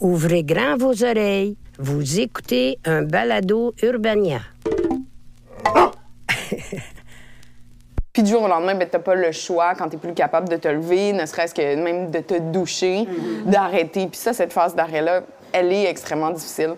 Ouvrez grand vos oreilles. Vous écoutez un balado Urbania. Puis du jour au lendemain, ben, t'as pas le choix quand t'es plus capable de te lever, ne serait-ce que même de te doucher, d'arrêter. Puis ça, cette phase d'arrêt-là, elle est extrêmement difficile.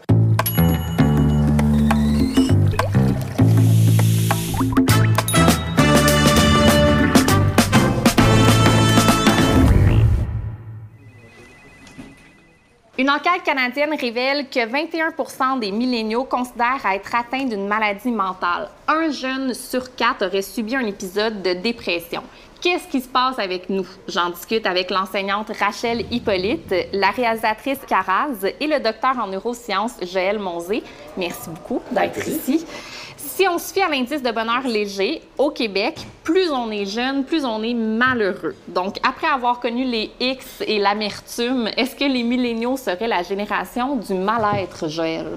Une enquête canadienne révèle que 21% des milléniaux considèrent être atteints d'une maladie mentale. Un jeune sur quatre aurait subi un épisode de dépression. Qu'est-ce qui se passe avec nous? J'en discute avec l'enseignante Rachel Hippolyte, la réalisatrice Caraz et le docteur en neurosciences Joël Monzé. Merci beaucoup d'être ici. Si on se fie à l'indice de bonheur léger, au Québec, plus on est jeune, plus on est malheureux. Donc, après avoir connu les X et l'amertume, est-ce que les milléniaux seraient la génération du mal-être, Joël?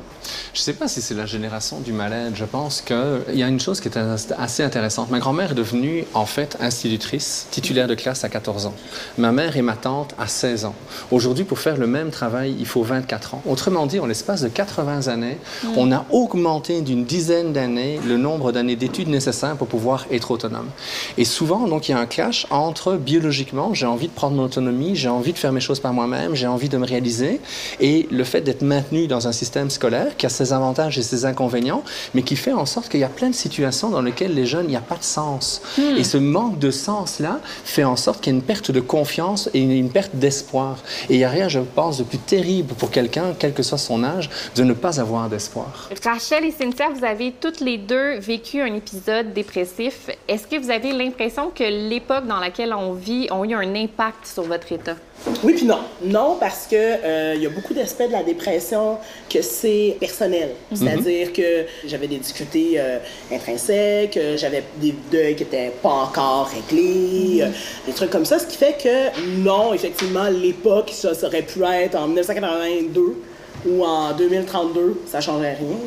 Je ne sais pas si c'est la génération du mal-être. Je pense qu'il y a une chose qui est assez intéressante. Ma grand-mère est devenue, en fait, institutrice, titulaire de classe à 14 ans. Ma mère et ma tante à 16 ans. Aujourd'hui, pour faire le même travail, il faut 24 ans. Autrement dit, en l'espace de 80 années, on a augmenté d'une dizaine d'années le nombre d'années d'études nécessaires pour pouvoir être autonome. Et souvent, donc, il y a un clash entre biologiquement, j'ai envie de prendre mon autonomie, j'ai envie de faire mes choses par moi-même, j'ai envie de me réaliser, et le fait d'être maintenu dans un système scolaire qui a ses avantages et ses inconvénients, mais qui fait en sorte qu'il y a plein de situations dans lesquelles les jeunes, il n'y a pas de sens. Hmm. Et ce manque de sens-là fait en sorte qu'il y a une perte de confiance et une, une perte d'espoir. Et il n'y a rien, je pense, de plus terrible pour quelqu'un, quel que soit son âge, de ne pas avoir d'espoir. Rachel et Cynthia, vous avez toutes les deux vécu un épisode dépressif. Est-ce que vous avez l'impression que l'époque dans laquelle on vit a eu un impact sur votre état? Oui, puis non. Non, parce que euh, y a beaucoup d'aspects de la dépression que c'est personnel. C'est-à-dire que j'avais des difficultés euh, intrinsèques, euh, j'avais des deuils qui n'étaient pas encore réglés, euh, des trucs comme ça. Ce qui fait que non, effectivement, l'époque, ça, ça aurait pu être en 1982 ou en 2032, ça changerait rien.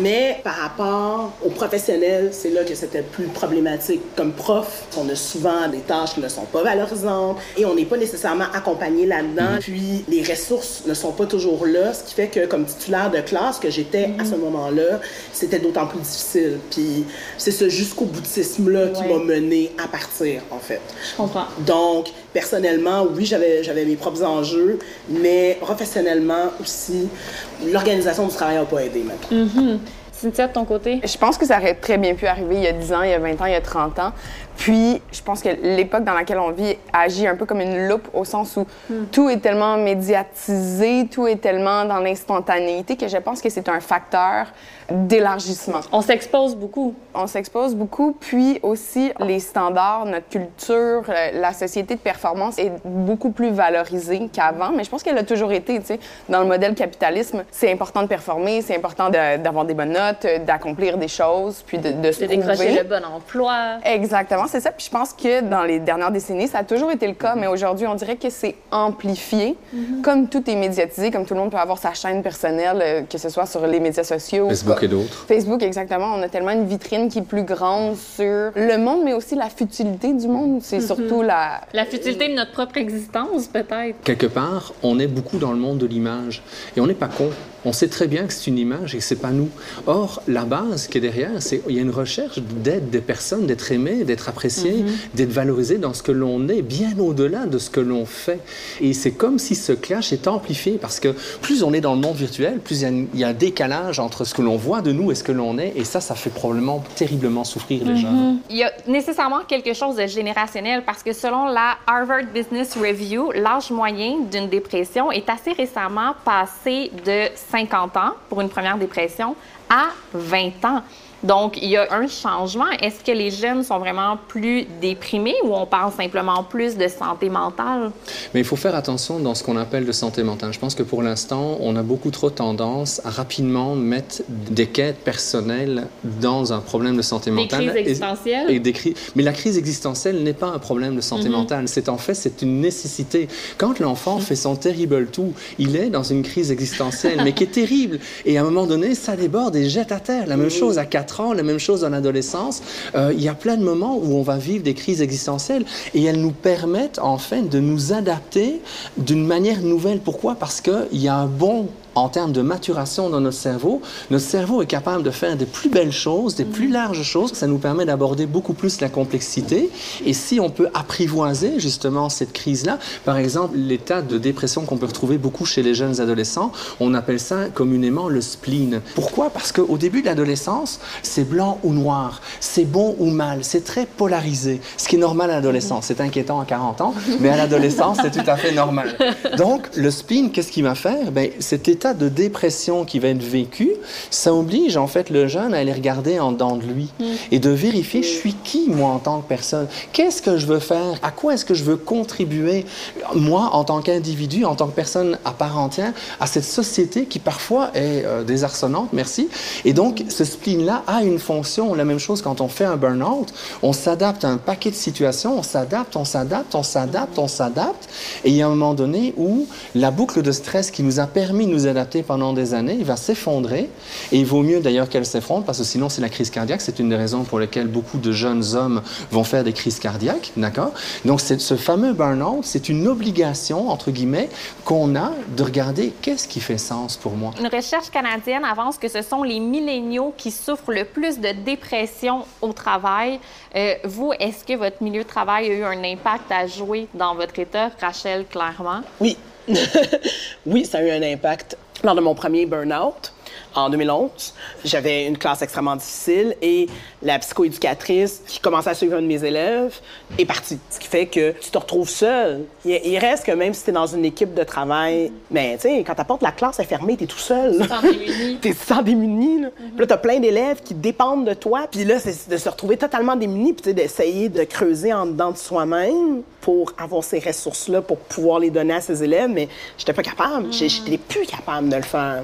Mais par rapport aux professionnels, c'est là que c'était plus problématique. Comme prof, on a souvent des tâches qui ne sont pas valorisantes et on n'est pas nécessairement accompagné là-dedans. Puis les ressources ne sont pas toujours là, ce qui fait que comme titulaire de classe que j'étais à ce moment-là, c'était d'autant plus difficile. Puis c'est ce jusqu'au boutisme-là qui m'a mené à partir, en fait. Je comprends. Donc, personnellement, oui, j'avais mes propres enjeux, mais professionnellement aussi, l'organisation du travail n'a pas aidé maintenant. Cynthia, de ton côté? Je pense que ça aurait très bien pu arriver il y a 10 ans, il y a 20 ans, il y a 30 ans. Puis, je pense que l'époque dans laquelle on vit agit un peu comme une loupe au sens où tout est tellement médiatisé, tout est tellement dans l'instantanéité que je pense que c'est un facteur d'élargissement. On s'expose beaucoup. On s'expose beaucoup, puis aussi les standards, notre culture, euh, la société de performance est beaucoup plus valorisée qu'avant, mais je pense qu'elle a toujours été, tu sais, dans le modèle capitalisme, c'est important de performer, c'est important de- d'avoir des bonnes notes, d'accomplir des choses, puis de, de se De décrocher prouver. le bon emploi. Exactement, c'est ça. Puis je pense que dans les dernières décennies, ça a toujours été le cas, mais aujourd'hui, on dirait que c'est amplifié. Comme tout est médiatisé, comme tout le monde peut avoir sa chaîne personnelle, euh, que ce soit sur les médias sociaux. Facebook et d'autres. Facebook, exactement. On a tellement une vitrine qui est plus grande sur le monde, mais aussi la futilité du monde. C'est surtout la... La futilité de notre propre existence, peut-être. Quelque part, on est beaucoup dans le monde de l'image. Et on n'est pas con. On sait très bien que c'est une image et que c'est pas nous. Or, la base qui est derrière, c'est il y a une recherche d'être des personnes, d'être aimé, d'être apprécié, d'être valorisé dans ce que l'on est, bien au-delà de ce que l'on fait. Et c'est comme si ce clash est amplifié parce que plus on est dans le monde virtuel, plus y il y a un décalage entre ce que l'on voit de nous et ce que l'on est. Et ça, ça fait probablement terriblement souffrir les gens. Il y a nécessairement quelque chose de générationnel parce que selon la Harvard Business Review, l'âge moyen d'une dépression est assez récemment passé de 50 ans pour une première dépression à 20 ans. Donc, il y a un changement. Est-ce que les jeunes sont vraiment plus déprimés ou on parle simplement plus de santé mentale? Mais il faut faire attention dans ce qu'on appelle de santé mentale. Je pense que pour l'instant, on a beaucoup trop tendance à rapidement mettre des quêtes personnelles dans un problème de santé Des mentale. crises Et- existentielles? et des cri- Mais la crise existentielle n'est pas un problème de santé mentale. C'est en fait, c'est une nécessité. Quand l'enfant fait son terrible tout, il est dans une crise existentielle, mais qui est terrible. Et à un moment donné, ça déborde et jette à terre. La même chose à 4 4 ans, la même chose en adolescence. Euh, il y a plein de moments où on va vivre des crises existentielles et elles nous permettent en fait de nous adapter d'une manière nouvelle. Pourquoi? Parce qu'il y a un bon en termes de maturation dans notre cerveau, notre cerveau est capable de faire des plus belles choses, des plus larges choses. Ça nous permet d'aborder beaucoup plus la complexité. Et si on peut apprivoiser justement cette crise-là, par exemple, l'état de dépression qu'on peut retrouver beaucoup chez les jeunes adolescents, on appelle ça communément le spleen. Pourquoi? Parce qu'au début de l'adolescence, c'est blanc ou noir, c'est bon ou mal, c'est très polarisé, ce qui est normal à l'adolescence. C'est inquiétant à 40 ans, mais à l'adolescence, c'est tout à fait normal. Donc, le spleen, qu'est-ce qu'il va faire? Ben, C'était de dépression qui va être vécu, ça oblige en fait le jeune à aller regarder en dedans de lui mm. et de vérifier je suis qui moi en tant que personne, qu'est-ce que je veux faire, à quoi est-ce que je veux contribuer? Moi en tant qu'individu, en tant que personne à part entière à cette société qui parfois est euh, désarçonnante, merci. Et donc ce spleen là a une fonction, la même chose quand on fait un burn-out, on s'adapte à un paquet de situations, on s'adapte, on s'adapte, on s'adapte, on s'adapte. Et il y a un moment donné où la boucle de stress qui nous a permis de nous adapter pendant des années, il va s'effondrer. Et il vaut mieux d'ailleurs qu'elle s'effondre parce que sinon c'est la crise cardiaque. C'est une des raisons pour lesquelles beaucoup de jeunes hommes vont faire des crises cardiaques. D'accord? Donc ce fameux burn-out, c'est une obligation, entre guillemets, qu'on a de regarder qu'est-ce qui fait sens pour moi. Une recherche canadienne avance que ce sont les milléniaux qui souffrent le plus de dépression au travail. Euh, vous, est-ce que votre milieu de travail a eu un impact à jouer dans votre état, Rachel, clairement? Oui. oui, ça a eu un impact lors de mon premier burn-out en 2011. J'avais une classe extrêmement difficile et la psychoéducatrice qui commençait à suivre un de mes élèves est partie. Ce qui fait que tu te retrouves seul. Il, reste que même si tu es dans une équipe de travail, mais tu sais, quand ta porte la classe est fermée, tu es tout seul. Tu démuni. tu sans démuni. Là. Puis là, tu as plein d'élèves qui dépendent de toi. Puis là, c'est de se retrouver totalement démuni, puis d'essayer de creuser en dedans de soi-même pour avoir ces ressources-là pour pouvoir les donner à ses élèves, mais j'étais pas capable. Je n'étais plus capable de le faire.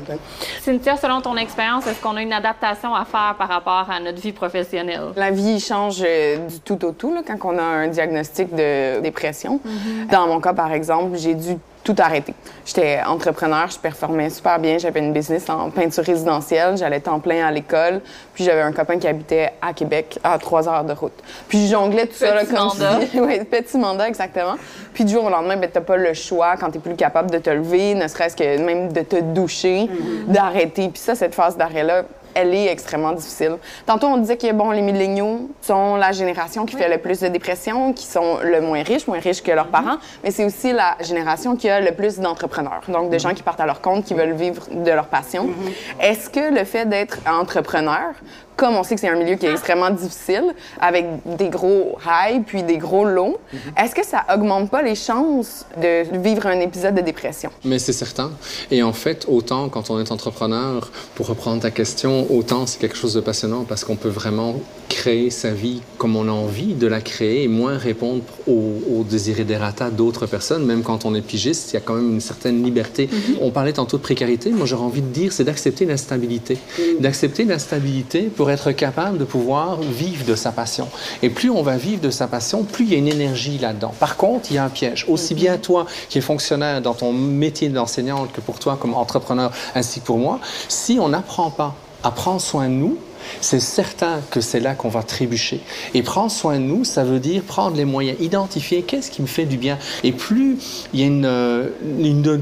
Cynthia, selon ton expérience, est-ce qu'on a une adaptation à faire par rapport à notre vie professionnelle? La vie change euh, du tout au tout là, quand on a un diagnostic de dépression. Mm-hmm. Dans mon cas, par exemple, j'ai dû tout arrêté. J'étais entrepreneur, je performais super bien. J'avais une business en peinture résidentielle. J'allais temps plein à l'école. Puis j'avais un copain qui habitait à Québec à trois heures de route. Puis je jonglais tout ça, là, comme mandat. oui, petit mandat, exactement. Puis du jour au lendemain, ben, t'as pas le choix quand t'es plus capable de te lever, ne serait-ce que même de te doucher, mm-hmm. d'arrêter. Puis ça, cette phase d'arrêt-là, elle est extrêmement difficile. Tantôt, on disait que bon, les milléniaux sont la génération qui fait le plus de dépression, qui sont le moins riches, moins riches que leurs mhm. parents, mais c'est aussi la génération qui a le plus d'entrepreneurs, donc de mhm. gens qui partent à leur compte, qui veulent vivre de leur passion. Mhm. Est-ce que le fait d'être entrepreneur comme on sait que c'est un milieu qui est extrêmement difficile, avec des gros highs puis des gros lows, mhm. est-ce que ça augmente pas les chances de vivre un épisode de dépression? Mais c'est certain. Et en fait, autant quand on est entrepreneur, pour reprendre ta question, autant c'est quelque chose de passionnant parce qu'on peut vraiment créer sa vie comme on a envie de la créer et moins répondre aux, désirs des ratas d'autres personnes. Même quand on est pigiste, il y a quand même une certaine liberté. Mhm. On parlait tantôt de précarité. Moi, j'aurais envie de dire, c'est d'accepter l'instabilité. Mhm. D'accepter l'instabilité pour être capable de pouvoir vivre de sa passion. Et plus on va vivre de sa passion, plus il y a une énergie là-dedans. Par contre, il y a un piège. Aussi bien toi qui es fonctionnaire dans ton métier d'enseignante que pour toi comme entrepreneur, ainsi que pour moi, si on n'apprend pas à prendre soin de nous, c'est certain que c'est là qu'on va trébucher. Et prendre soin de nous, ça veut dire prendre les moyens, identifier qu'est-ce qui me fait du bien. Et plus il y a une, euh,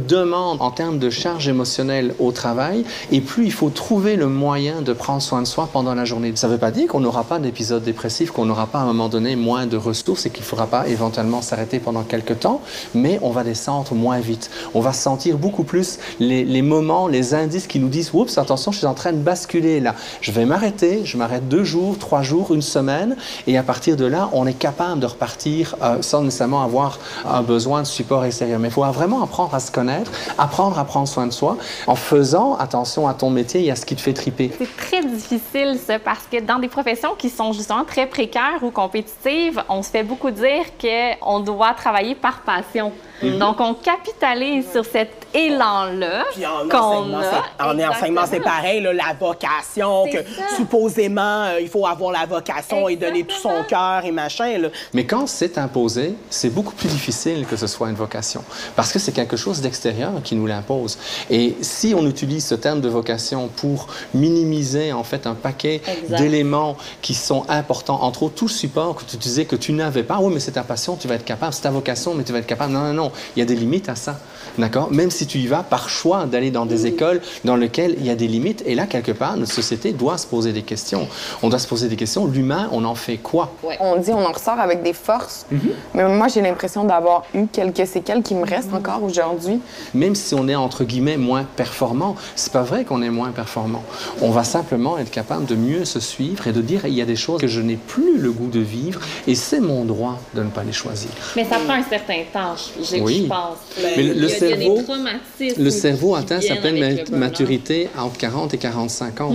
demande en termes de charge émotionnelle au travail, et plus il faut trouver le moyen de prendre soin de soi pendant la journée. Ça ne veut pas dire qu'on n'aura pas d'épisode dépressif, qu'on n'aura pas à un moment donné moins de ressources et qu'il ne faudra pas éventuellement s'arrêter pendant quelques temps, mais on va descendre moins vite. On va sentir beaucoup plus les, les moments, les indices qui nous disent Oups, attention, je suis en train de basculer là. Je vais m'arrêter je m'arrête deux jours, trois jours, une semaine, et à partir de là, on est capable de repartir euh, sans nécessairement avoir un besoin de support extérieur. Mais il faut vraiment apprendre à se connaître, apprendre à prendre soin de soi, en faisant attention à ton métier et à ce qui te fait triper. C'est très difficile, ça, parce que dans des professions qui sont justement très précaires ou compétitives, on se fait beaucoup dire qu'on doit travailler par passion. Donc, on capitalise sur cet élan-là Puis en qu'on enseignement, a. c'est- en enseignement, c'est pareil, là, la vocation, que ça. Supposément, euh, il faut avoir la vocation et donner tout son cœur et machin. Là. Mais quand c'est imposé, c'est beaucoup plus difficile que ce soit une vocation, parce que c'est quelque chose d'extérieur qui nous l'impose. Et si on utilise ce terme de vocation pour minimiser en fait un paquet d'éléments qui sont importants, entre autres tout le support que tu disais que tu n'avais pas, oui mais c'est ta passion, tu vas être capable, c'est ta vocation, mais tu vas être capable. Non, non, non, il y a des limites à ça, d'accord? Même si tu y vas par choix d'aller dans des écoles dans lesquelles il y a des limites, et là quelque part notre société doit se poser des questions. On doit se poser des questions. L'humain, on en fait quoi? On dit on en ressort avec des forces, mais moi j'ai l'impression d'avoir eu quelques séquelles qui me restent encore aujourd'hui. même si on est entre guillemets moins performant, c'est pas vrai qu'on est moins performant. On va simplement être capable de mieux se suivre et de dire il y a des choses que je n'ai plus le goût de vivre et c'est mon droit de ne pas les choisir. Mais ça prend un certain temps, je, je- Oui. je pense. Mais le, Il y a- le il y a cerveau, des le cerveau atteint maturité entre 40 et 45 ans.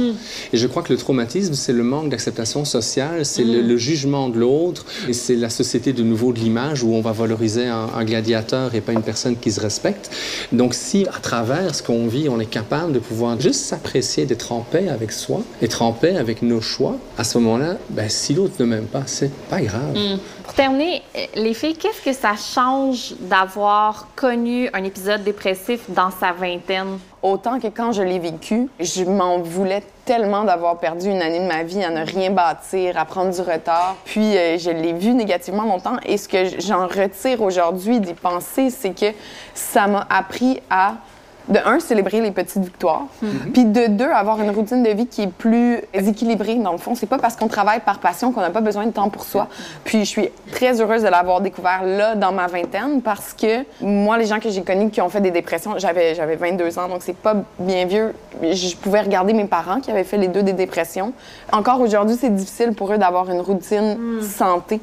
Et je crois que le traumatisme, c'est le manque d'acceptation sociale, c'est le, le jugement de l'autre, et c'est la société de nouveau de l'image où on va valoriser un, un gladiateur et pas une personne qui se respecte. Donc si à travers ce qu'on vit, on est capable de pouvoir juste s'apprécier, d'être en paix avec soi, être en paix avec nos choix, à ce moment-là, ben, si l'autre ne m'aime pas, c'est pas grave. Pour terminer, les filles, qu'est-ce que ça change d'avoir connu un épisode dépressif dans sa vingtaine? Autant que quand je l'ai vécu, je m'en voulais tellement d'avoir perdu une année de ma vie à ne rien bâtir, à prendre du retard. Puis euh, je l'ai vu négativement longtemps et ce que j'en retire aujourd'hui d'y penser, c'est que ça m'a appris à de un, célébrer les petites victoires, puis de deux, avoir une routine de vie qui est plus équilibrée. Dans le fond, c'est pas parce qu'on travaille par passion qu'on n'a pas besoin de temps pour soi. Puis je suis très heureuse de l'avoir découvert là, dans ma vingtaine, parce que moi, les gens que j'ai connus qui ont fait des dépressions, j'avais, j'avais 22 ans, donc c'est pas bien vieux. Je pouvais regarder mes parents qui avaient fait les deux des dépressions. Encore aujourd'hui, c'est difficile pour eux d'avoir une routine santé.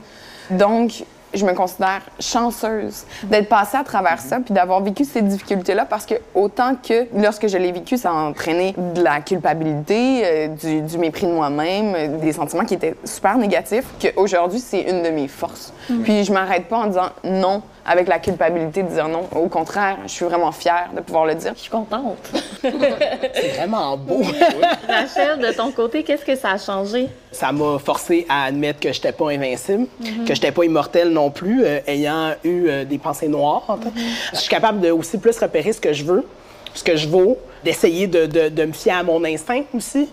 Donc, je me considère chanceuse d'être passée à travers ça puis d'avoir vécu ces difficultés-là parce que autant que lorsque je l'ai vécu, ça a entraîné de la culpabilité, euh, du, du mépris de moi-même, euh, des sentiments qui étaient super négatifs, qu'aujourd'hui, c'est une de mes forces. Puis je m'arrête pas en disant non avec la culpabilité de dire non. Au contraire, je suis vraiment fière de pouvoir le dire. Je suis contente. C'est vraiment beau. Rachel, de ton côté, qu'est-ce que ça a changé? ça m'a forcé à admettre que j'étais pas invincible, que j'étais pas immortel non plus, euh, ayant eu euh, des pensées noires. en fait. Je suis capable de aussi plus repérer ce que je veux, ce que je vaux, d'essayer de, de- de me fier à mon instinct aussi.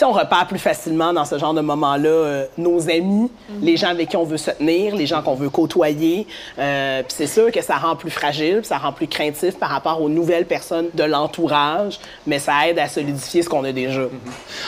Sais, on repère plus facilement dans ce genre de moment-là euh, nos amis, les gens avec qui on veut se tenir, les gens qu'on veut côtoyer. Euh, puis c'est sûr que ça rend plus fragile, ça rend plus craintif par rapport aux nouvelles personnes de l'entourage, mais ça aide à solidifier ce qu'on a déjà.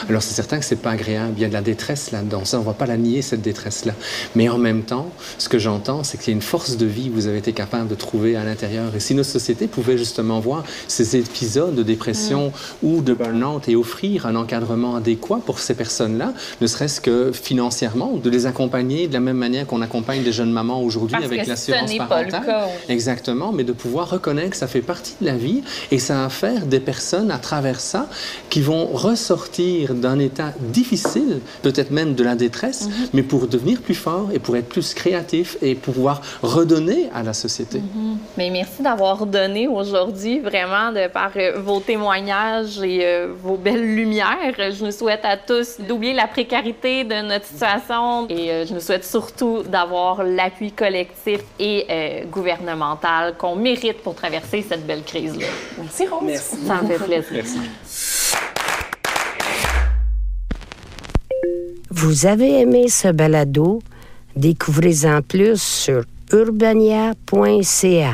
Alors c'est certain que c'est pas agréable, il y a de la détresse là-dedans, ça on va pas la nier cette détresse-là. Mais en même temps, ce que j'entends, c'est qu'il y a une force de vie que vous avez été capable de trouver à l'intérieur. Et si notre société pouvait justement voir ces épisodes de dépression ou de burn-out et offrir un encadrement adéquat pour ces personnes-là, ne serait-ce que financièrement, de les accompagner de la même manière qu'on accompagne des jeunes mamans aujourd'hui avec l'assurance ce n'est pas le parentale. cas. Exactement, mais de pouvoir reconnaître que ça fait partie de la vie et ça va faire des personnes à travers ça qui vont ressortir d'un état difficile, peut-être même de la détresse, Mhm. mais pour devenir plus fort et pour être plus créatif et pouvoir redonner à la société. Mhm. Mais merci d'avoir donné aujourd'hui, vraiment, de par euh, vos témoignages et euh, vos belles lumières. Je nous souhaite à tous d'oublier la précarité de notre situation et euh, je nous souhaite surtout d'avoir l'appui collectif et euh, gouvernemental qu'on mérite pour traverser cette belle crise-là. Merci, Rose. Merci. Ça me fait plaisir. Vous avez aimé ce balado? Découvrez-en plus sur urbania.ca.